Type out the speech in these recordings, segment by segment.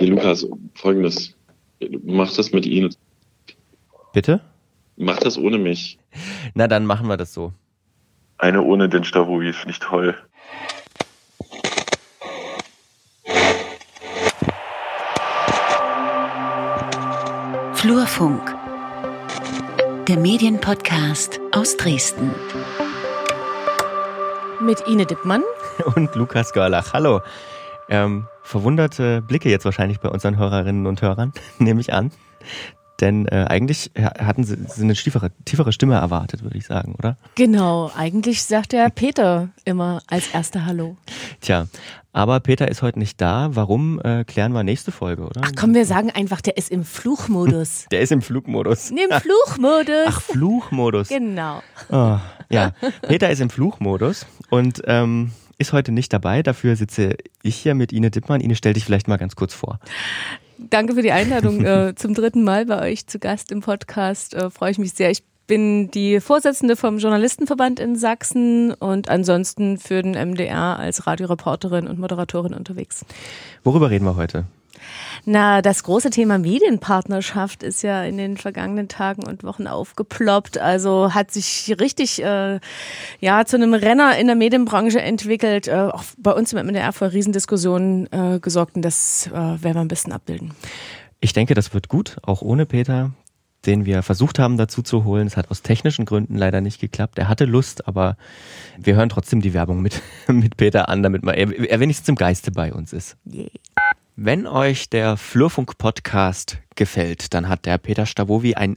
Nee, Lukas, folgendes. Mach das mit Ihnen. Bitte? Mach das ohne mich. Na, dann machen wir das so. Eine ohne den Stavovi finde ich toll. Flurfunk, der Medienpodcast aus Dresden. Mit Ine Dippmann. Und Lukas Görlach. Hallo. Ähm, verwunderte Blicke jetzt wahrscheinlich bei unseren Hörerinnen und Hörern, nehme ich an. Denn äh, eigentlich hatten sie, sie eine tiefere, tiefere Stimme erwartet, würde ich sagen, oder? Genau, eigentlich sagt der Peter immer als erster Hallo. Tja, aber Peter ist heute nicht da. Warum, äh, klären wir nächste Folge, oder? Ach komm, wir sagen einfach, der ist im Fluchmodus. Der ist im Flugmodus. Nee, Im Fluchmodus. Ach, Fluchmodus. Genau. Oh, ja, Peter ist im Fluchmodus und ähm, ist heute nicht dabei. Dafür sitze ich hier mit Ine Dippmann. Ine, stell dich vielleicht mal ganz kurz vor. Danke für die Einladung äh, zum dritten Mal bei euch zu Gast im Podcast. Äh, Freue ich mich sehr. Ich bin die Vorsitzende vom Journalistenverband in Sachsen und ansonsten für den MDR als Radioreporterin und Moderatorin unterwegs. Worüber reden wir heute? Na, das große Thema Medienpartnerschaft ist ja in den vergangenen Tagen und Wochen aufgeploppt. Also hat sich richtig äh, ja zu einem Renner in der Medienbranche entwickelt. Äh, auch bei uns im MDR für Riesendiskussionen äh, gesorgt und das äh, werden wir ein bisschen abbilden. Ich denke, das wird gut, auch ohne Peter den wir versucht haben dazu zu holen. Es hat aus technischen Gründen leider nicht geklappt. Er hatte Lust, aber wir hören trotzdem die Werbung mit, mit Peter an, damit man, er, er wenigstens im Geiste bei uns ist. Yeah. Wenn euch der Flurfunk-Podcast gefällt, dann hat der Peter Stavovi ein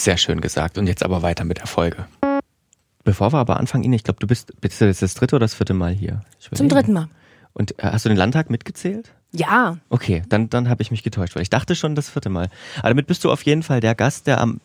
Sehr schön gesagt. Und jetzt aber weiter mit der Folge. Bevor wir aber anfangen, Ine, ich glaube, du bist, bist du jetzt das dritte oder das vierte Mal hier? Zum dritten Mal. Und äh, hast du den Landtag mitgezählt? Ja. Okay, dann, dann habe ich mich getäuscht, weil ich dachte schon das vierte Mal. Aber damit bist du auf jeden Fall der Gast, der am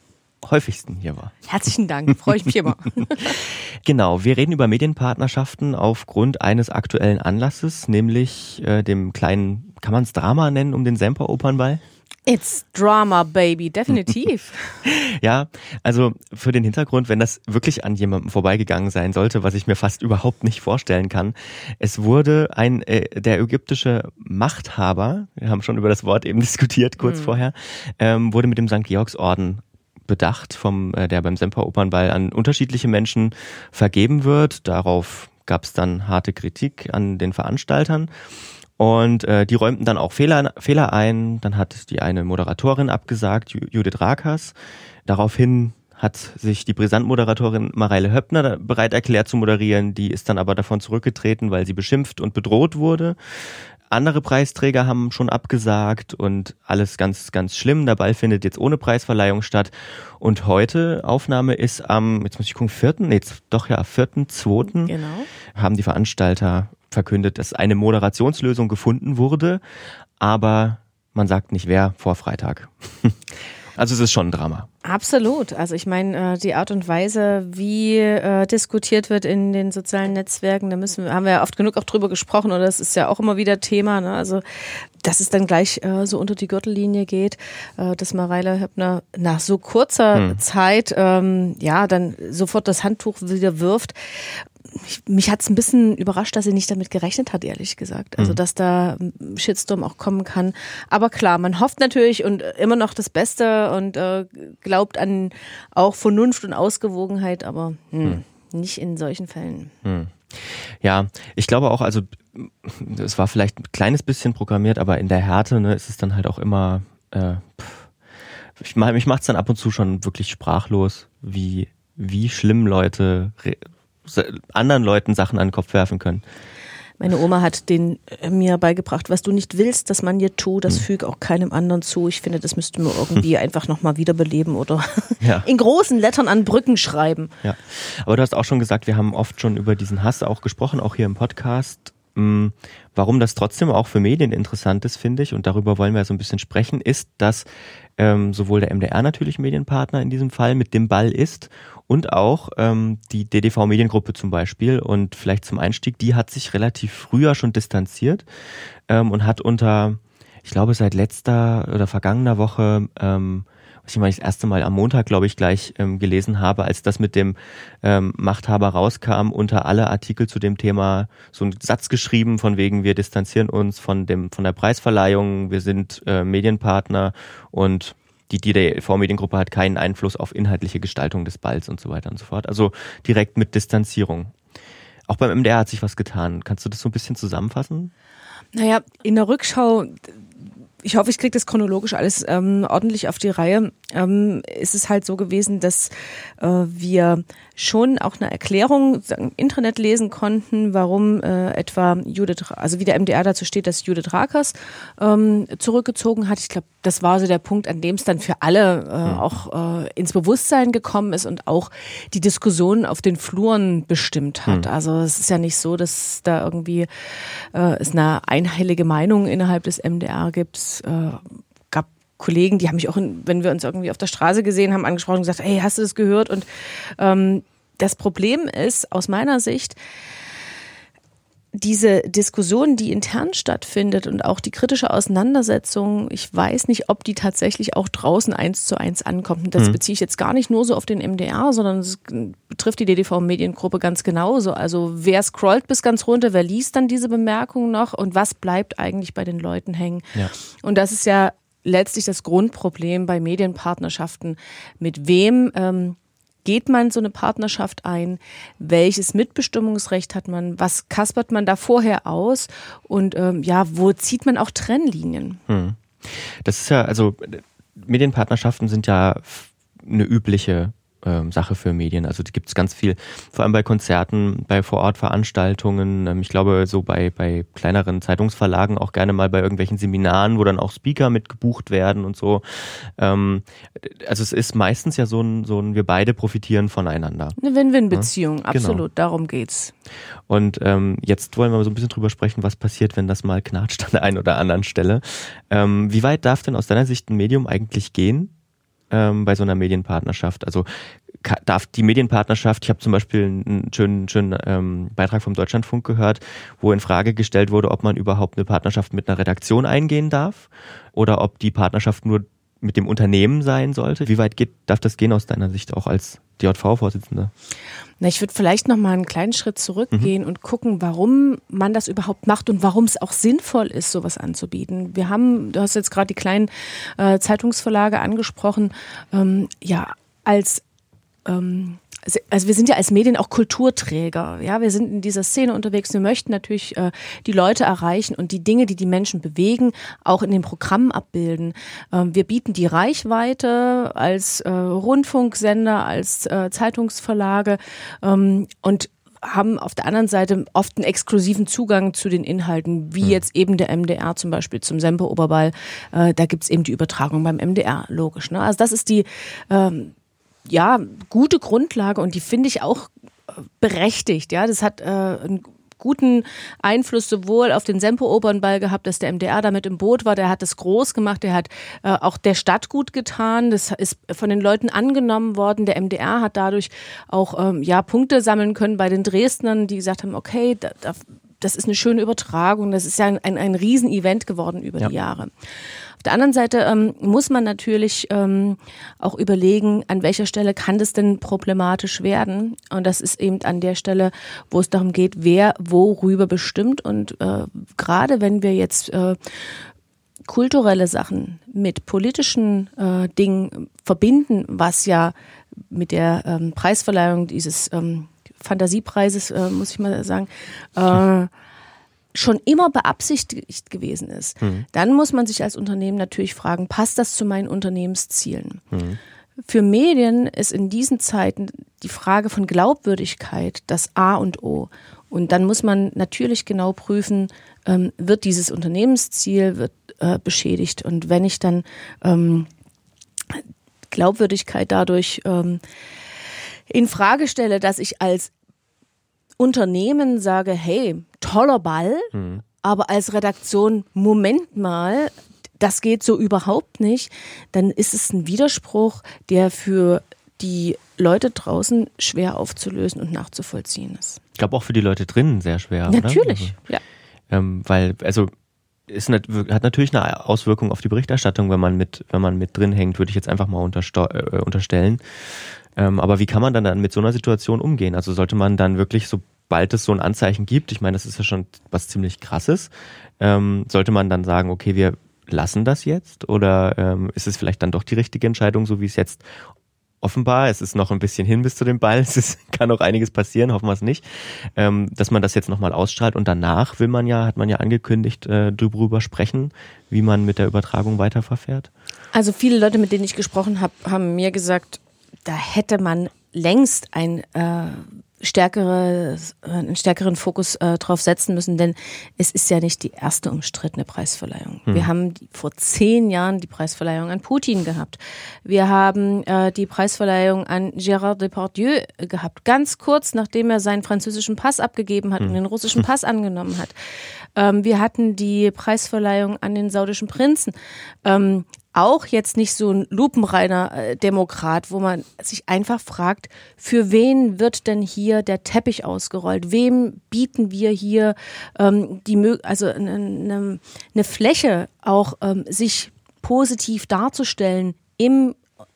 häufigsten hier war. Herzlichen Dank, freue ich mich immer. genau, wir reden über Medienpartnerschaften aufgrund eines aktuellen Anlasses, nämlich äh, dem kleinen, kann man es Drama nennen, um den Semper-Opernball? It's Drama, Baby, definitiv. ja, also für den Hintergrund, wenn das wirklich an jemandem vorbeigegangen sein sollte, was ich mir fast überhaupt nicht vorstellen kann. Es wurde ein, äh, der ägyptische Machthaber, wir haben schon über das Wort eben diskutiert kurz mhm. vorher, ähm, wurde mit dem St. Georgsorden bedacht, vom, äh, der beim Semper Opernball an unterschiedliche Menschen vergeben wird. Darauf gab es dann harte Kritik an den Veranstaltern. Und äh, die räumten dann auch Fehler, Fehler ein. Dann hat die eine Moderatorin abgesagt, Judith Rakas. Daraufhin hat sich die Brisant-Moderatorin Mareile Höppner bereit erklärt zu moderieren. Die ist dann aber davon zurückgetreten, weil sie beschimpft und bedroht wurde. Andere Preisträger haben schon abgesagt und alles ganz, ganz schlimm. Der Ball findet jetzt ohne Preisverleihung statt. Und heute, Aufnahme ist am, jetzt muss ich gucken, vierten, nee, doch ja, vierten, zweiten, genau. haben die Veranstalter verkündet, dass eine Moderationslösung gefunden wurde, aber man sagt nicht wer vor Freitag. Also es ist schon ein Drama. Absolut. Also ich meine, äh, die Art und Weise, wie äh, diskutiert wird in den sozialen Netzwerken, da müssen wir, haben wir ja oft genug auch drüber gesprochen oder das ist ja auch immer wieder Thema. Ne? Also dass es dann gleich äh, so unter die Gürtellinie geht, dass Mareile Höppner nach so kurzer hm. Zeit ähm, ja dann sofort das Handtuch wieder wirft mich, mich hat es ein bisschen überrascht, dass sie nicht damit gerechnet hat, ehrlich gesagt. Also, mhm. dass da ein Shitstorm auch kommen kann. Aber klar, man hofft natürlich und immer noch das Beste und äh, glaubt an auch Vernunft und Ausgewogenheit, aber hm, mhm. nicht in solchen Fällen. Mhm. Ja, ich glaube auch, also es war vielleicht ein kleines bisschen programmiert, aber in der Härte ne, ist es dann halt auch immer, äh, ich, mich macht es dann ab und zu schon wirklich sprachlos, wie, wie schlimm Leute anderen Leuten Sachen an den Kopf werfen können. Meine Oma hat den äh, mir beigebracht, was du nicht willst, dass man dir tut, das hm. füg auch keinem anderen zu. Ich finde, das müssten wir irgendwie einfach nochmal wiederbeleben oder ja. in großen Lettern an Brücken schreiben. Ja. Aber du hast auch schon gesagt, wir haben oft schon über diesen Hass auch gesprochen, auch hier im Podcast. mh, warum das trotzdem auch für Medien interessant ist, finde ich, und darüber wollen wir so ein bisschen sprechen, ist, dass ähm, sowohl der MDR natürlich Medienpartner in diesem Fall mit dem Ball ist und auch ähm, die DDV Mediengruppe zum Beispiel. Und vielleicht zum Einstieg, die hat sich relativ früher schon distanziert ähm, und hat unter, ich glaube, seit letzter oder vergangener Woche ähm, was ich mal das erste Mal am Montag, glaube ich, gleich ähm, gelesen habe, als das mit dem ähm, Machthaber rauskam, unter alle Artikel zu dem Thema so einen Satz geschrieben, von wegen wir distanzieren uns von dem von der Preisverleihung, wir sind äh, Medienpartner und die DDV-Mediengruppe hat keinen Einfluss auf inhaltliche Gestaltung des Balls und so weiter und so fort. Also direkt mit Distanzierung. Auch beim MDR hat sich was getan. Kannst du das so ein bisschen zusammenfassen? Naja, in der Rückschau ich hoffe, ich kriege das chronologisch alles ähm, ordentlich auf die Reihe. Ähm, ist es halt so gewesen, dass äh, wir schon auch eine Erklärung im Internet lesen konnten, warum äh, etwa Judith, also wie der MDR dazu steht, dass Judith Rakers ähm, zurückgezogen hat. Ich glaube, das war so der Punkt, an dem es dann für alle äh, mhm. auch äh, ins Bewusstsein gekommen ist und auch die Diskussion auf den Fluren bestimmt hat. Mhm. Also es ist ja nicht so, dass da irgendwie äh, es eine einhellige Meinung innerhalb des MDR gibt. Äh, Kollegen, die haben mich auch, wenn wir uns irgendwie auf der Straße gesehen haben, angesprochen und gesagt, hey, hast du das gehört? Und ähm, das Problem ist aus meiner Sicht, diese Diskussion, die intern stattfindet und auch die kritische Auseinandersetzung, ich weiß nicht, ob die tatsächlich auch draußen eins zu eins ankommt. Und das mhm. beziehe ich jetzt gar nicht nur so auf den MDR, sondern es betrifft die DDV-Mediengruppe ganz genauso. Also wer scrollt bis ganz runter, wer liest dann diese Bemerkungen noch und was bleibt eigentlich bei den Leuten hängen? Ja. Und das ist ja letztlich das Grundproblem bei Medienpartnerschaften. Mit wem ähm, geht man so eine Partnerschaft ein? Welches Mitbestimmungsrecht hat man? Was kaspert man da vorher aus? Und ähm, ja, wo zieht man auch Trennlinien? Hm. Das ist ja, also Medienpartnerschaften sind ja eine übliche ähm, Sache für Medien. Also gibt es ganz viel, vor allem bei Konzerten, bei Vorortveranstaltungen. Ähm, ich glaube, so bei, bei kleineren Zeitungsverlagen auch gerne mal bei irgendwelchen Seminaren, wo dann auch Speaker mitgebucht werden und so. Ähm, also es ist meistens ja so ein, so ein, wir beide profitieren voneinander. Eine Win-Win-Beziehung, ja? Genau. absolut. Genau. Darum geht's. Und ähm, jetzt wollen wir mal so ein bisschen drüber sprechen, was passiert, wenn das mal knatscht an der einen oder anderen Stelle. Ähm, wie weit darf denn aus deiner Sicht ein Medium eigentlich gehen? Ähm, bei so einer Medienpartnerschaft? Also darf die Medienpartnerschaft, ich habe zum Beispiel einen schönen, schönen ähm, Beitrag vom Deutschlandfunk gehört, wo in Frage gestellt wurde, ob man überhaupt eine Partnerschaft mit einer Redaktion eingehen darf oder ob die Partnerschaft nur mit dem Unternehmen sein sollte. Wie weit geht, darf das gehen aus deiner Sicht auch als DJV-Vorsitzender? Na, ich würde vielleicht noch mal einen kleinen Schritt zurückgehen mhm. und gucken, warum man das überhaupt macht und warum es auch sinnvoll ist, sowas anzubieten. Wir haben, du hast jetzt gerade die kleinen äh, Zeitungsverlage angesprochen, ähm, ja, als ähm, also wir sind ja als Medien auch Kulturträger. Ja, wir sind in dieser Szene unterwegs. Wir möchten natürlich äh, die Leute erreichen und die Dinge, die die Menschen bewegen, auch in den Programmen abbilden. Ähm, wir bieten die Reichweite als äh, Rundfunksender, als äh, Zeitungsverlage ähm, und haben auf der anderen Seite oft einen exklusiven Zugang zu den Inhalten, wie mhm. jetzt eben der MDR zum Beispiel zum Semper-Oberball. Äh, da gibt's eben die Übertragung beim MDR, logisch. Ne? Also das ist die ähm, ja, gute Grundlage und die finde ich auch äh, berechtigt. Ja, das hat äh, einen guten Einfluss sowohl auf den Sempo-Opernball gehabt, dass der MDR damit im Boot war. Der hat das groß gemacht. Der hat äh, auch der Stadt gut getan. Das ist von den Leuten angenommen worden. Der MDR hat dadurch auch ähm, ja Punkte sammeln können bei den Dresdnern, die gesagt haben, okay, da, da, das ist eine schöne Übertragung. Das ist ja ein, ein, ein Riesenevent geworden über ja. die Jahre der anderen Seite ähm, muss man natürlich ähm, auch überlegen, an welcher Stelle kann das denn problematisch werden. Und das ist eben an der Stelle, wo es darum geht, wer worüber bestimmt. Und äh, gerade wenn wir jetzt äh, kulturelle Sachen mit politischen äh, Dingen verbinden, was ja mit der ähm, Preisverleihung dieses ähm, Fantasiepreises, äh, muss ich mal sagen, äh, schon immer beabsichtigt gewesen ist, mhm. dann muss man sich als Unternehmen natürlich fragen, passt das zu meinen Unternehmenszielen? Mhm. Für Medien ist in diesen Zeiten die Frage von Glaubwürdigkeit das A und O. Und dann muss man natürlich genau prüfen, ähm, wird dieses Unternehmensziel wird, äh, beschädigt. Und wenn ich dann ähm, Glaubwürdigkeit dadurch ähm, in Frage stelle, dass ich als Unternehmen sage, hey, toller Ball, mhm. aber als Redaktion, Moment mal, das geht so überhaupt nicht, dann ist es ein Widerspruch, der für die Leute draußen schwer aufzulösen und nachzuvollziehen ist. Ich glaube auch für die Leute drinnen sehr schwer. Natürlich, also, ja. Ähm, weil, also ist, hat natürlich eine Auswirkung auf die Berichterstattung, wenn man mit, wenn man mit drin hängt, würde ich jetzt einfach mal äh, unterstellen. Ähm, aber wie kann man dann, dann mit so einer Situation umgehen? Also sollte man dann wirklich, sobald es so ein Anzeichen gibt, ich meine, das ist ja schon was ziemlich krasses, ähm, sollte man dann sagen, okay, wir lassen das jetzt? Oder ähm, ist es vielleicht dann doch die richtige Entscheidung, so wie es jetzt offenbar, es ist noch ein bisschen hin bis zu dem Ball, es ist, kann noch einiges passieren, hoffen wir es nicht, ähm, dass man das jetzt nochmal ausstrahlt und danach will man ja, hat man ja angekündigt, äh, darüber sprechen, wie man mit der Übertragung weiterverfährt. Also viele Leute, mit denen ich gesprochen habe, haben mir gesagt, da hätte man längst ein äh, stärkere, einen stärkeren Fokus äh, drauf setzen müssen, denn es ist ja nicht die erste umstrittene Preisverleihung. Hm. Wir haben vor zehn Jahren die Preisverleihung an Putin gehabt. Wir haben äh, die Preisverleihung an Gérard Depardieu gehabt, ganz kurz nachdem er seinen französischen Pass abgegeben hat hm. und den russischen Pass angenommen hat. Ähm, wir hatten die Preisverleihung an den saudischen Prinzen. Ähm, auch jetzt nicht so ein lupenreiner äh, Demokrat, wo man sich einfach fragt, für wen wird denn hier der Teppich ausgerollt? Wem bieten wir hier ähm, die also eine, eine Fläche auch ähm, sich positiv darzustellen im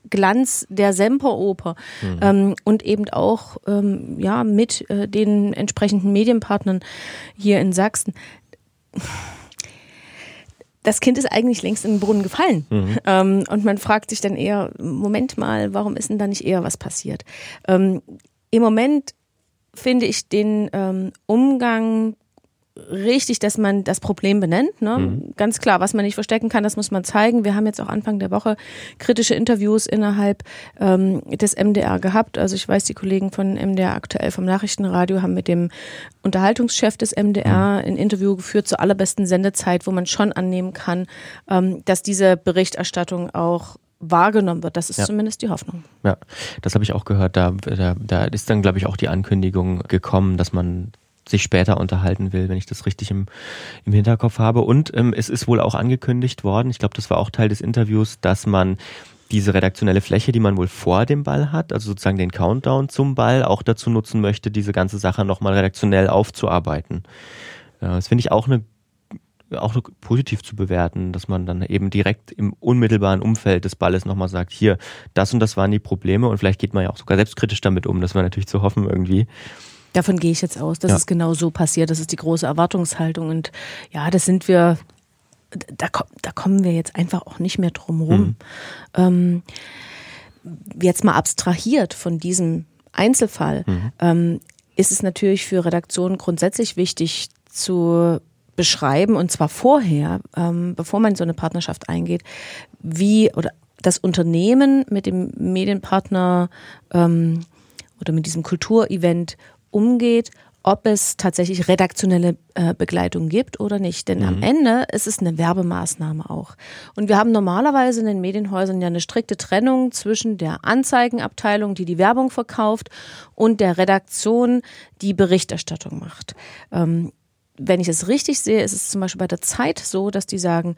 Glanz der Semperoper mhm. ähm, und eben auch ähm, ja mit äh, den entsprechenden Medienpartnern hier in Sachsen das Kind ist eigentlich längst in den Brunnen gefallen. Mhm. Ähm, und man fragt sich dann eher, Moment mal, warum ist denn da nicht eher was passiert? Ähm, Im Moment finde ich den ähm, Umgang richtig, dass man das Problem benennt. Ne? Mhm. Ganz klar, was man nicht verstecken kann, das muss man zeigen. Wir haben jetzt auch Anfang der Woche kritische Interviews innerhalb ähm, des MDR gehabt. Also ich weiß, die Kollegen von MDR aktuell vom Nachrichtenradio haben mit dem Unterhaltungschef des MDR mhm. ein Interview geführt zur allerbesten Sendezeit, wo man schon annehmen kann, ähm, dass diese Berichterstattung auch wahrgenommen wird. Das ist ja. zumindest die Hoffnung. Ja, das habe ich auch gehört. Da, da, da ist dann, glaube ich, auch die Ankündigung gekommen, dass man sich später unterhalten will, wenn ich das richtig im, im Hinterkopf habe. Und ähm, es ist wohl auch angekündigt worden, ich glaube, das war auch Teil des Interviews, dass man diese redaktionelle Fläche, die man wohl vor dem Ball hat, also sozusagen den Countdown zum Ball, auch dazu nutzen möchte, diese ganze Sache nochmal redaktionell aufzuarbeiten. Ja, das finde ich auch eine auch positiv zu bewerten, dass man dann eben direkt im unmittelbaren Umfeld des Balles nochmal sagt, hier, das und das waren die Probleme und vielleicht geht man ja auch sogar selbstkritisch damit um, das wäre natürlich zu hoffen irgendwie. Davon gehe ich jetzt aus, dass ja. es genau so passiert. Das ist die große Erwartungshaltung. Und ja, das sind wir, da, da kommen wir jetzt einfach auch nicht mehr drum rum. Mhm. Ähm, jetzt mal abstrahiert von diesem Einzelfall, mhm. ähm, ist es natürlich für Redaktionen grundsätzlich wichtig zu beschreiben, und zwar vorher, ähm, bevor man so eine Partnerschaft eingeht, wie oder das Unternehmen mit dem Medienpartner ähm, oder mit diesem Kulturevent umgeht, ob es tatsächlich redaktionelle äh, Begleitung gibt oder nicht. Denn mhm. am Ende ist es eine Werbemaßnahme auch. Und wir haben normalerweise in den Medienhäusern ja eine strikte Trennung zwischen der Anzeigenabteilung, die die Werbung verkauft, und der Redaktion, die Berichterstattung macht. Ähm, wenn ich es richtig sehe, ist es zum Beispiel bei der Zeit so, dass die sagen,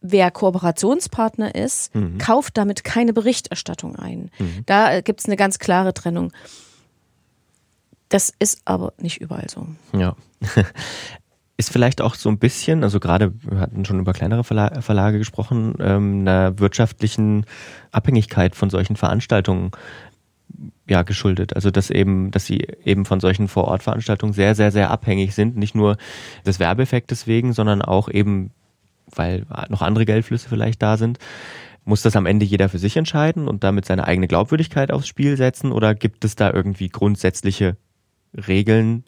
wer Kooperationspartner ist, mhm. kauft damit keine Berichterstattung ein. Mhm. Da gibt es eine ganz klare Trennung. Das ist aber nicht überall so. Ja. Ist vielleicht auch so ein bisschen, also gerade, wir hatten schon über kleinere Verlage gesprochen, ähm, einer wirtschaftlichen Abhängigkeit von solchen Veranstaltungen ja geschuldet. Also dass eben, dass sie eben von solchen Vorortveranstaltungen sehr, sehr, sehr abhängig sind. Nicht nur des Werbeeffektes wegen, sondern auch eben, weil noch andere Geldflüsse vielleicht da sind. Muss das am Ende jeder für sich entscheiden und damit seine eigene Glaubwürdigkeit aufs Spiel setzen? Oder gibt es da irgendwie grundsätzliche Regeln,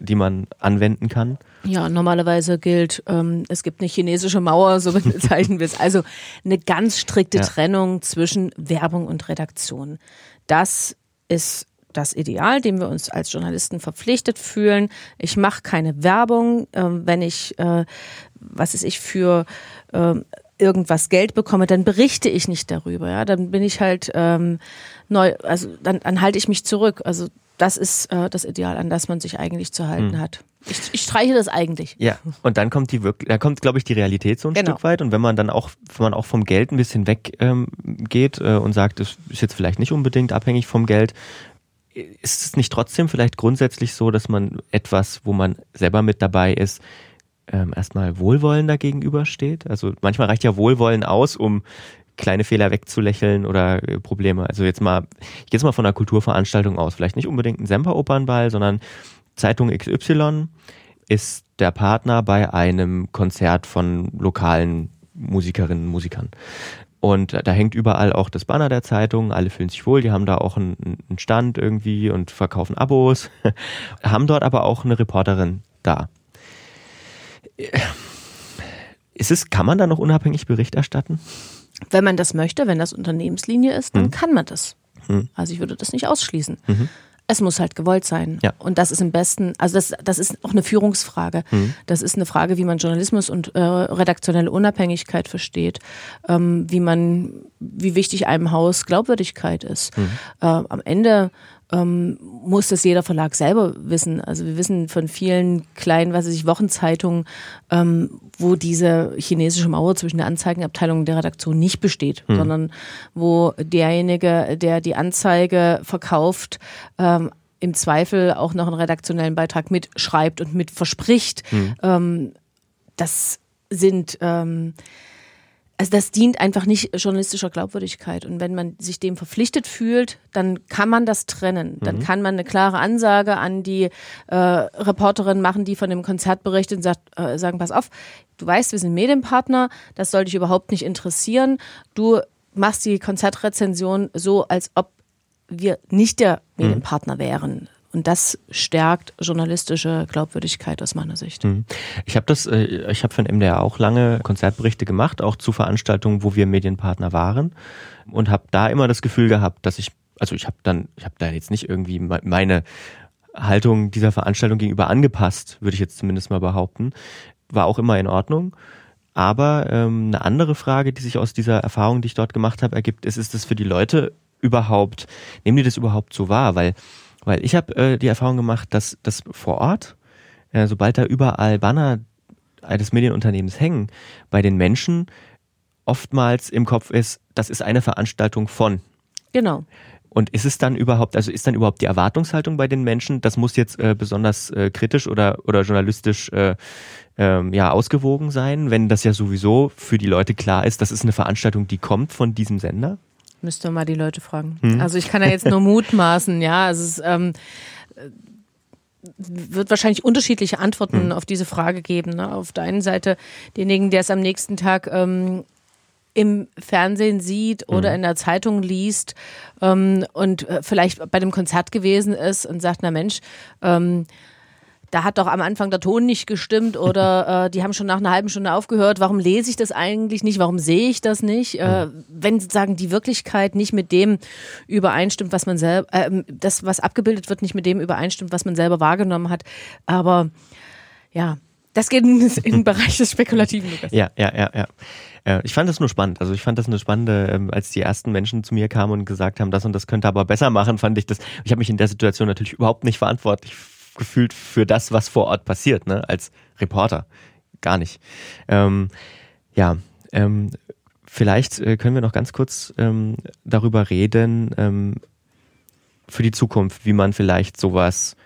die man anwenden kann? Ja, normalerweise gilt, ähm, es gibt eine chinesische Mauer, so bezeichnen wir es. Also eine ganz strikte ja. Trennung zwischen Werbung und Redaktion. Das ist das Ideal, dem wir uns als Journalisten verpflichtet fühlen. Ich mache keine Werbung, äh, wenn ich, äh, was ist ich für äh, irgendwas Geld bekomme, dann berichte ich nicht darüber. Ja, dann bin ich halt ähm, neu, also dann, dann halte ich mich zurück. Also das ist äh, das Ideal, an das man sich eigentlich zu halten hat. Ich, ich streiche das eigentlich. Ja, und dann kommt die wirklich, da kommt, glaube ich, die Realität so ein Genau. Stück weit. Und wenn man dann auch, wenn man auch vom Geld ein bisschen weg ähm, geht äh, und sagt, es ist jetzt vielleicht nicht unbedingt abhängig vom Geld, ist es nicht trotzdem vielleicht grundsätzlich so, dass man etwas, wo man selber mit dabei ist, ähm, erstmal wohlwollender gegenübersteht? Also manchmal reicht ja Wohlwollen aus, um kleine Fehler wegzulächeln oder äh, Probleme. Also jetzt mal, ich gehe jetzt mal von einer Kulturveranstaltung aus. Vielleicht nicht unbedingt ein Semperopernball, sondern Zeitung XY ist der Partner bei einem Konzert von lokalen Musikerinnen und Musikern. Und da hängt überall auch das Banner der Zeitung, alle fühlen sich wohl, die haben da auch einen, einen Stand irgendwie und verkaufen Abos, haben dort aber auch eine Reporterin da. Ist es, kann man da noch unabhängig Bericht erstatten? Wenn man das möchte, wenn das Unternehmenslinie ist, dann Mhm. kann man das. Mhm. Also ich würde das nicht ausschließen. Mhm. Es muss halt gewollt sein. Ja. Und das ist im besten, also das, das ist auch eine Führungsfrage. Mhm. Das ist eine Frage, wie man Journalismus und äh, redaktionelle Unabhängigkeit versteht, ähm, wie man, wie wichtig einem Haus Glaubwürdigkeit ist. Mhm. Äh, am Ende ähm, muss das jeder Verlag selber wissen. Also wir wissen von vielen kleinen, was weiß ich, Wochenzeitungen, ähm, wo diese chinesische Mauer zwischen der Anzeigenabteilung und der Redaktion nicht besteht, sondern wo derjenige, der die Anzeige verkauft, ähm, im Zweifel auch noch einen redaktionellen Beitrag mitschreibt und mit verspricht. Ähm, das sind ähm, also das dient einfach nicht journalistischer Glaubwürdigkeit. Und wenn man sich dem verpflichtet fühlt, dann kann man das trennen. Dann kann man eine klare Ansage an die äh, Reporterin machen, die von dem Konzert berichtet und sagt, äh, sagen, pass auf, du weißt, wir sind Medienpartner, das soll dich überhaupt nicht interessieren. Du machst die Konzertrezension so, als ob wir nicht der Medienpartner wären. Und das stärkt journalistische Glaubwürdigkeit aus meiner Sicht. Ich habe das, äh, ich habe den MDR auch lange Konzertberichte gemacht, auch zu Veranstaltungen, wo wir Medienpartner waren und habe da immer das Gefühl gehabt, dass ich, also ich habe dann, ich habe da jetzt nicht irgendwie me- meine Haltung dieser Veranstaltung gegenüber angepasst, würde ich jetzt zumindest mal behaupten, war auch immer in Ordnung. Aber ähm, eine andere Frage, die sich aus dieser Erfahrung, die ich dort gemacht habe, ergibt, ist, ist das für die Leute überhaupt, nehmen die das überhaupt so wahr? Weil, weil ich habe äh, die Erfahrung gemacht, dass das vor Ort, äh, sobald da überall Banner eines Medienunternehmens hängen, bei den Menschen oftmals im Kopf ist, das ist eine Veranstaltung von. Genau. Und ist es dann überhaupt, also ist dann überhaupt die Erwartungshaltung bei den Menschen, das muss jetzt äh, besonders äh, kritisch oder, oder journalistisch äh, ähm, ja, ausgewogen sein, wenn das ja sowieso für die Leute klar ist, das ist eine Veranstaltung, die kommt von diesem Sender? Müsste mal die Leute fragen. Hm. Also ich kann ja jetzt nur mutmaßen, ja. Also es ähm, äh, wird wahrscheinlich unterschiedliche Hm. Antworten auf diese Frage geben. Ne? Auf der einen Seite denjenigen, der es am nächsten Tag ähm, im Fernsehen sieht oder Hm. in der Zeitung liest ähm, und äh, vielleicht bei dem Konzert gewesen ist und sagt, na Mensch, ähm, da hat doch am Anfang der Ton nicht gestimmt oder äh, die haben schon nach einer halben Stunde aufgehört. Warum lese ich das eigentlich nicht? Warum sehe ich das nicht? Äh, wenn sozusagen die Wirklichkeit nicht mit dem übereinstimmt, was man selber, äh, das, was abgebildet wird, nicht mit dem übereinstimmt, was man selber wahrgenommen hat. Aber ja, das geht in, in den Bereich des Spekulativen. Lukas. Ja, ja, ja, ja. Äh, Ich fand das nur spannend. Also ich fand das eine spannende, ähm, als die ersten Menschen zu mir kamen und gesagt haben, das und das könnte aber besser machen, fand ich das. Ich habe mich in der Situation natürlich überhaupt nicht verantwortlich gefühlt für das, was vor Ort passiert, ne? Als Reporter. Gar nicht. Ähm, ja, ähm, vielleicht äh, können wir noch ganz kurz ähm, darüber reden, ähm, für die Zukunft, wie man vielleicht sowas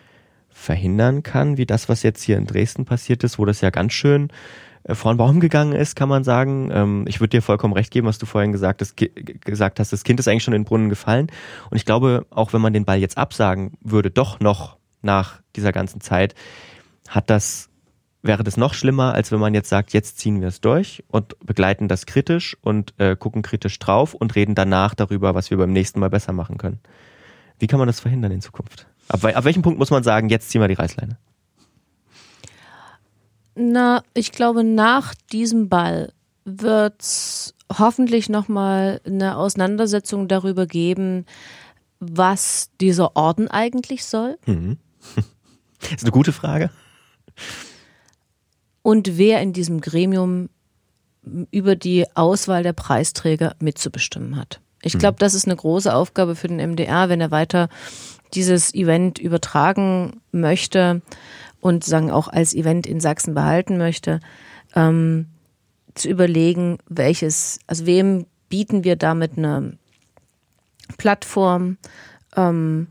verhindern kann, wie das, was jetzt hier in Dresden passiert ist, wo das ja ganz schön äh, vor den Baum gegangen ist, kann man sagen. Ähm, ich würde dir vollkommen recht geben, was du vorhin gesagt ge- gesagt hast, das Kind ist eigentlich schon in den Brunnen gefallen. Und ich glaube, auch wenn man den Ball jetzt absagen würde, doch noch nach dieser ganzen Zeit, hat das, wäre das noch schlimmer, als wenn man jetzt sagt, jetzt ziehen wir es durch und begleiten das kritisch und äh, gucken kritisch drauf und reden danach darüber, was wir beim nächsten Mal besser machen können. Wie kann man das verhindern in Zukunft? Ab, ab welchem Punkt muss man sagen, jetzt ziehen wir die Reißleine? Na, ich glaube, nach diesem Ball wird es hoffentlich nochmal eine Auseinandersetzung darüber geben, was dieser Orden eigentlich soll Mhm. Ist eine gute Frage. und wer in diesem Gremium über die Auswahl der Preisträger mitzubestimmen hat. Ich glaube, das ist eine große Aufgabe für den MDR, wenn er weiter dieses Event übertragen möchte und sagen auch als Event in Sachsen behalten möchte, ähm, zu überlegen, welches, also wem bieten wir damit eine Plattform ähm,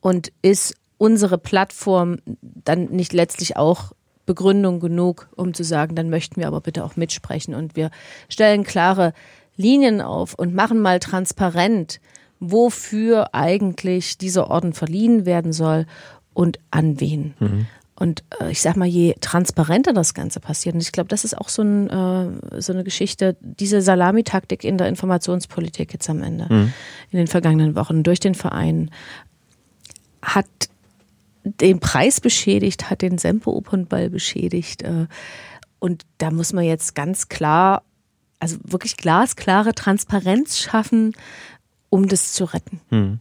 und ist unsere Plattform dann nicht letztlich auch Begründung genug, um zu sagen, dann möchten wir aber bitte auch mitsprechen und wir stellen klare Linien auf und machen mal transparent, wofür eigentlich dieser Orden verliehen werden soll und an wen. Mhm. Und äh, ich sag mal, je transparenter das Ganze passiert, und ich glaube, das ist auch so, ein, äh, so eine Geschichte, diese Salamitaktik in der Informationspolitik jetzt am Ende, mhm. in den vergangenen Wochen durch den Verein, hat den Preis beschädigt, hat den Semper-Opernball beschädigt. Äh, und da muss man jetzt ganz klar, also wirklich glasklare Transparenz schaffen, um das zu retten. Mhm.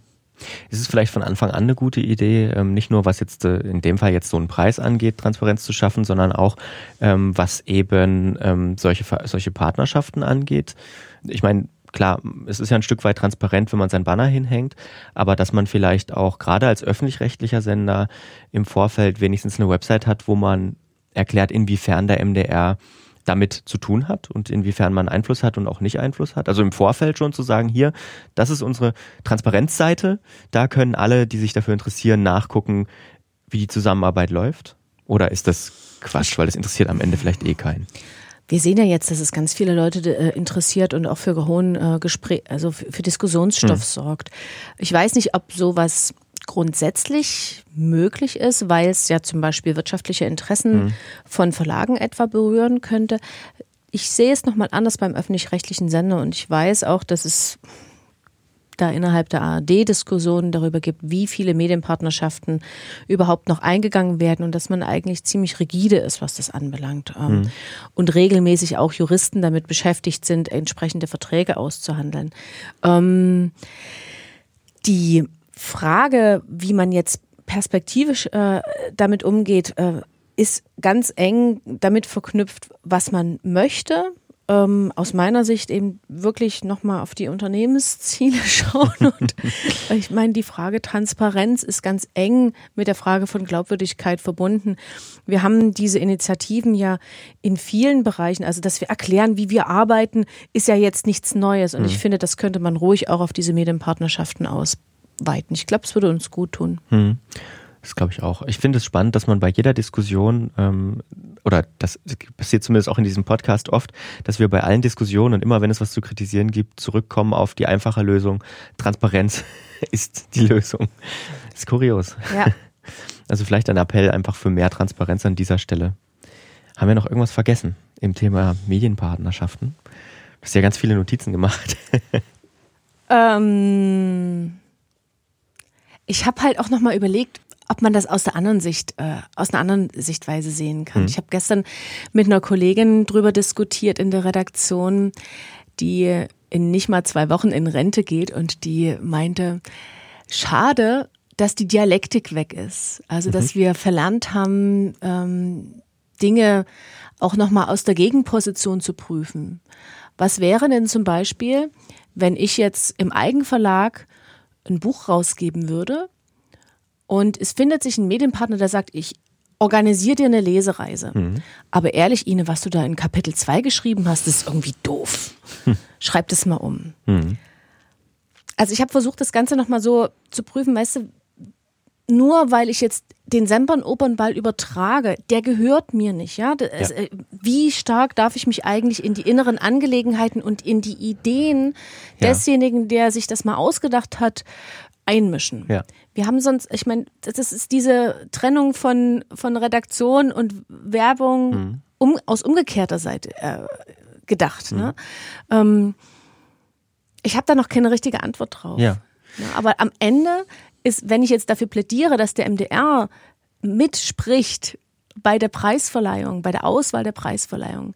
Ist es vielleicht von Anfang an eine gute Idee, ähm, nicht nur was jetzt äh, in dem Fall jetzt so einen Preis angeht, Transparenz zu schaffen, sondern auch ähm, was eben ähm, solche, solche Partnerschaften angeht? Ich meine, klar, es ist ja ein Stück weit transparent, wenn man sein Banner hinhängt, aber dass man vielleicht auch gerade als öffentlich-rechtlicher Sender im Vorfeld wenigstens eine Website hat, wo man erklärt, inwiefern der MDR damit zu tun hat und inwiefern man Einfluss hat und auch nicht Einfluss hat. Also im Vorfeld schon zu sagen, hier, das ist unsere Transparenzseite, da können alle, die sich dafür interessieren, nachgucken, wie die Zusammenarbeit läuft. Oder ist das Quatsch, weil das interessiert am Ende vielleicht eh keinen? Wir sehen ja jetzt, dass es ganz viele Leute äh, interessiert und auch für hohen äh, Gespräch, also für, für Diskussionsstoff hm. sorgt. Ich weiß nicht, ob sowas grundsätzlich möglich ist, weil es ja zum Beispiel wirtschaftliche Interessen mhm. von Verlagen etwa berühren könnte. Ich sehe es nochmal anders beim öffentlich-rechtlichen Sender und ich weiß auch, dass es da innerhalb der ARD Diskussionen darüber gibt, wie viele Medienpartnerschaften überhaupt noch eingegangen werden und dass man eigentlich ziemlich rigide ist, was das anbelangt. Ähm, mhm. Und regelmäßig auch Juristen damit beschäftigt sind, entsprechende Verträge auszuhandeln. Ähm, die Frage, wie man jetzt perspektivisch äh, damit umgeht, äh, ist ganz eng damit verknüpft, was man möchte. Ähm, aus meiner Sicht eben wirklich nochmal auf die Unternehmensziele schauen. Und ich meine, die Frage Transparenz ist ganz eng mit der Frage von Glaubwürdigkeit verbunden. Wir haben diese Initiativen ja in vielen Bereichen, also dass wir erklären, wie wir arbeiten, ist ja jetzt nichts Neues. Und mhm. ich finde, das könnte man ruhig auch auf diese Medienpartnerschaften aus weiten. Ich glaube, es würde uns gut tun. Hm. Das glaube ich auch. Ich finde es spannend, dass man bei jeder Diskussion, ähm, oder das passiert zumindest auch in diesem Podcast oft, dass wir bei allen Diskussionen und immer, wenn es was zu kritisieren gibt, zurückkommen auf die einfache Lösung. Transparenz ist die Lösung. Das ist kurios. Ja. Also vielleicht ein Appell einfach für mehr Transparenz an dieser Stelle. Haben wir noch irgendwas vergessen im Thema Medienpartnerschaften? Du hast ja ganz viele Notizen gemacht. ähm ich habe halt auch nochmal überlegt, ob man das aus der anderen Sicht, äh, aus einer anderen Sichtweise sehen kann. Mhm. Ich habe gestern mit einer Kollegin drüber diskutiert in der Redaktion, die in nicht mal zwei Wochen in Rente geht und die meinte, schade, dass die Dialektik weg ist. Also, dass mhm. wir verlernt haben, ähm, Dinge auch nochmal aus der Gegenposition zu prüfen. Was wäre denn zum Beispiel, wenn ich jetzt im Eigenverlag ein Buch rausgeben würde und es findet sich ein Medienpartner, der sagt, ich organisiere dir eine Lesereise. Mhm. Aber ehrlich, Ine, was du da in Kapitel 2 geschrieben hast, ist irgendwie doof. Hm. Schreib das mal um. Mhm. Also ich habe versucht, das Ganze nochmal so zu prüfen, weißt du, nur weil ich jetzt den Sempern Opernball übertrage, der gehört mir nicht, ja? Das, ja. Äh, wie stark darf ich mich eigentlich in die inneren Angelegenheiten und in die Ideen ja. desjenigen, der sich das mal ausgedacht hat, einmischen? Ja. Wir haben sonst, ich meine, das ist diese Trennung von, von Redaktion und Werbung mhm. um, aus umgekehrter Seite äh, gedacht. Ne? Mhm. Ne? Ähm, ich habe da noch keine richtige Antwort drauf. Ja. ja aber am Ende ist, wenn ich jetzt dafür plädiere, dass der MDR mitspricht bei der Preisverleihung, bei der Auswahl der Preisverleihung,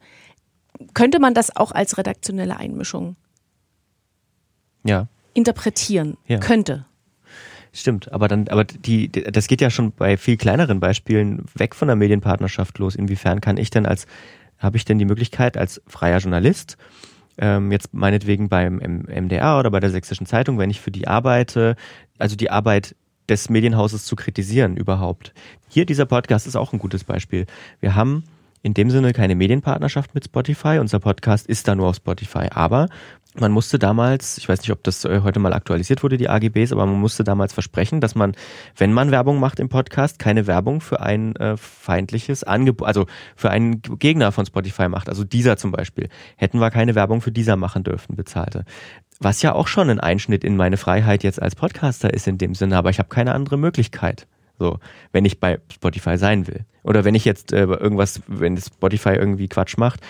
könnte man das auch als redaktionelle Einmischung ja. interpretieren. Ja. Könnte. Stimmt, aber dann, aber die, das geht ja schon bei viel kleineren Beispielen weg von der Medienpartnerschaft los. Inwiefern kann ich denn als, habe ich denn die Möglichkeit als freier Journalist ähm, jetzt meinetwegen beim MDR oder bei der Sächsischen Zeitung, wenn ich für die arbeite, also die Arbeit des Medienhauses zu kritisieren überhaupt. Hier dieser Podcast ist auch ein gutes Beispiel. Wir haben in dem Sinne keine Medienpartnerschaft mit Spotify. Unser Podcast ist da nur auf Spotify. Aber man musste damals, ich weiß nicht, ob das äh, heute mal aktualisiert wurde, die AGBs, aber man musste damals versprechen, dass man, wenn man Werbung macht im Podcast, keine Werbung für ein äh, feindliches Angebot, also für einen Gegner von Spotify macht. Also dieser zum Beispiel. Hätten wir keine Werbung für dieser machen dürfen, bezahlte. Was ja auch schon ein Einschnitt in meine Freiheit jetzt als Podcaster ist in dem Sinne, aber ich habe keine andere Möglichkeit. So, wenn ich bei Spotify sein will. Oder wenn ich jetzt äh, irgendwas, wenn Spotify irgendwie Quatsch macht,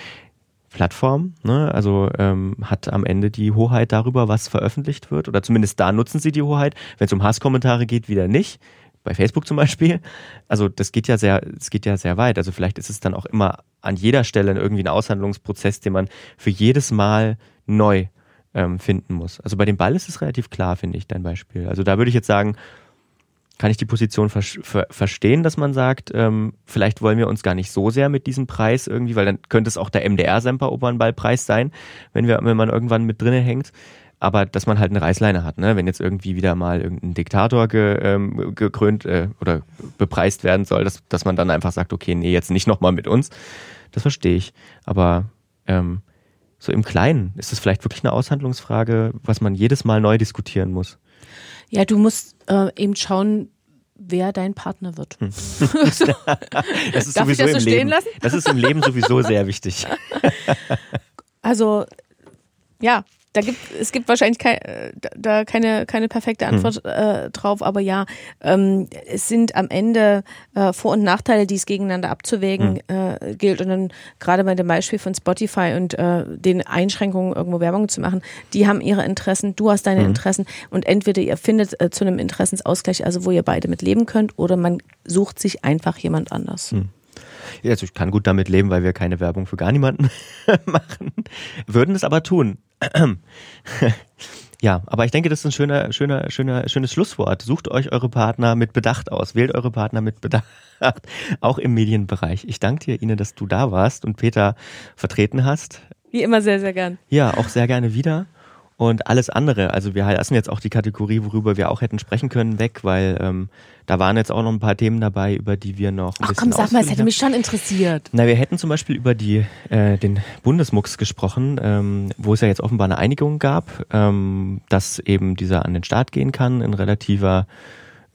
Plattform, ne, also ähm, hat am Ende die Hoheit darüber, was veröffentlicht wird. Oder zumindest da nutzen sie die Hoheit. Wenn es um Hasskommentare geht, wieder nicht. Bei Facebook zum Beispiel. Also das geht ja sehr, es geht ja sehr weit. Also vielleicht ist es dann auch immer an jeder Stelle irgendwie ein Aushandlungsprozess, den man für jedes Mal neu ähm, finden muss. Also bei dem Ball ist es relativ klar, finde ich, dein Beispiel. Also da würde ich jetzt sagen, kann ich die Position ver ver verstehen, dass man sagt, ähm, vielleicht wollen wir uns gar nicht so sehr mit diesem Preis irgendwie, weil dann könnte es auch der MDR-Semper-Opernballpreis sein, wenn, wir, wenn man irgendwann mit drinnen hängt. Aber dass man halt eine Reißleine hat, ne? wenn jetzt irgendwie wieder mal irgendein Diktator ge, ähm, gekrönt äh, oder bepreist werden soll, dass, dass man dann einfach sagt, okay, nee, jetzt nicht nochmal mit uns. Das verstehe ich. Aber ähm, so im Kleinen ist es vielleicht wirklich eine Aushandlungsfrage, was man jedes Mal neu diskutieren muss. Ja, du musst äh, eben schauen, wer dein Partner wird. Hm. das ist Darf sowieso ich das so im stehen Leben. lassen? Das ist im Leben sowieso sehr wichtig. Also, ja, da gibt, es gibt wahrscheinlich kein, da- keine, keine perfekte Antwort äh, drauf, aber ja, ähm, es sind am Ende äh, Vor- und Nachteile, die es gegeneinander abzuwägen äh, gilt. Und dann gerade bei dem Beispiel von Spotify und äh, den Einschränkungen, irgendwo Werbung zu machen, die haben ihre Interessen, du hast deine Interessen und entweder ihr findet äh, zu einem Interessensausgleich, also wo ihr beide mit leben könnt, oder man sucht sich einfach jemand anders. Ja, Also ich kann gut damit leben, weil wir keine Werbung für gar niemanden machen. Würden es aber tun. Ja, aber ich denke, das ist ein schöner, schöner, schöner, schönes Schlusswort. Sucht euch eure Partner mit Bedacht aus. Wählt eure Partner mit Bedacht. Auch im Medienbereich. Ich danke dir, Ine, dass du da warst und Peter vertreten hast. Wie immer sehr, sehr gern. Ja, auch sehr gerne wieder. Und alles andere, also wir lassen jetzt auch die Kategorie, worüber wir auch hätten sprechen können, weg, weil ähm, da waren jetzt auch noch ein paar Themen dabei, über die wir noch Ach komm, sag mal, es hätte mich schon interessiert. na, wir hätten zum Beispiel über die, äh, den Bundesmux gesprochen, ähm, wo es ja jetzt offenbar eine Einigung gab, ähm, dass eben dieser an den Start gehen kann in relativer,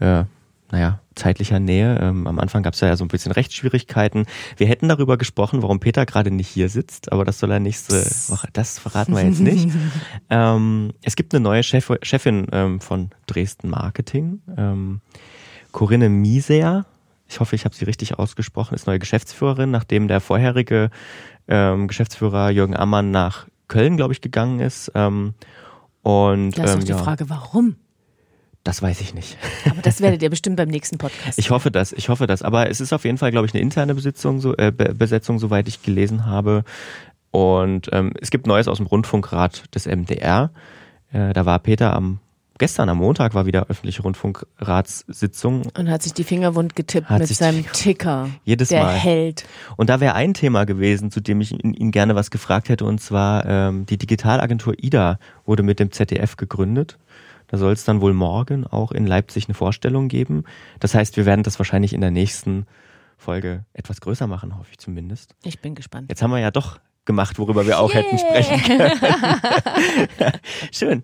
äh, naja, zeitlicher Nähe. Ähm, am Anfang gab es ja so ein bisschen Rechtsschwierigkeiten. Wir hätten darüber gesprochen, warum Peter gerade nicht hier sitzt, aber das soll er nächste Woche, das verraten wir jetzt nicht. ähm, es gibt eine neue Chef, Chefin ähm, von Dresden Marketing, ähm, Corinne Mieser, ich hoffe, ich habe sie richtig ausgesprochen, ist neue Geschäftsführerin, nachdem der vorherige ähm, Geschäftsführer Jürgen Ammann nach Köln, glaube ich, gegangen ist. Ähm, und Da ist ähm, die ja, Frage, warum? Das weiß ich nicht. Aber das werdet ihr bestimmt beim nächsten Podcast. Ich hoffe das, ich hoffe das. Aber es ist auf jeden Fall, glaube ich, eine interne Besitzung, so, äh, Be- Besetzung, soweit ich gelesen habe. Und ähm, es gibt Neues aus dem Rundfunkrat des MDR. Äh, da war Peter am gestern am Montag war wieder öffentliche Rundfunkratssitzung und hat sich die Finger wund getippt Hat mit seinem Ticker. Jedes der Mal. Held. Und da wäre ein Thema gewesen, zu dem ich ihn, ihn gerne was gefragt hätte, und zwar ähm, die Digitalagentur IDA wurde mit dem ZDF gegründet. Da soll es dann wohl morgen auch in Leipzig eine Vorstellung geben. Das heißt, wir werden das wahrscheinlich in der nächsten Folge etwas größer machen, hoffe ich zumindest. Ich bin gespannt. Jetzt haben wir ja doch gemacht, worüber wir auch hätten sprechen können. Schön.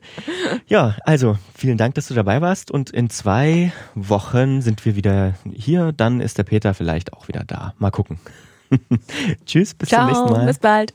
Ja, also vielen Dank, dass du dabei warst. Und in zwei Wochen sind wir wieder hier. Dann ist der Peter vielleicht auch wieder da. Mal gucken. Tschüss, bis zum nächsten Ciao, Mal. bis bald.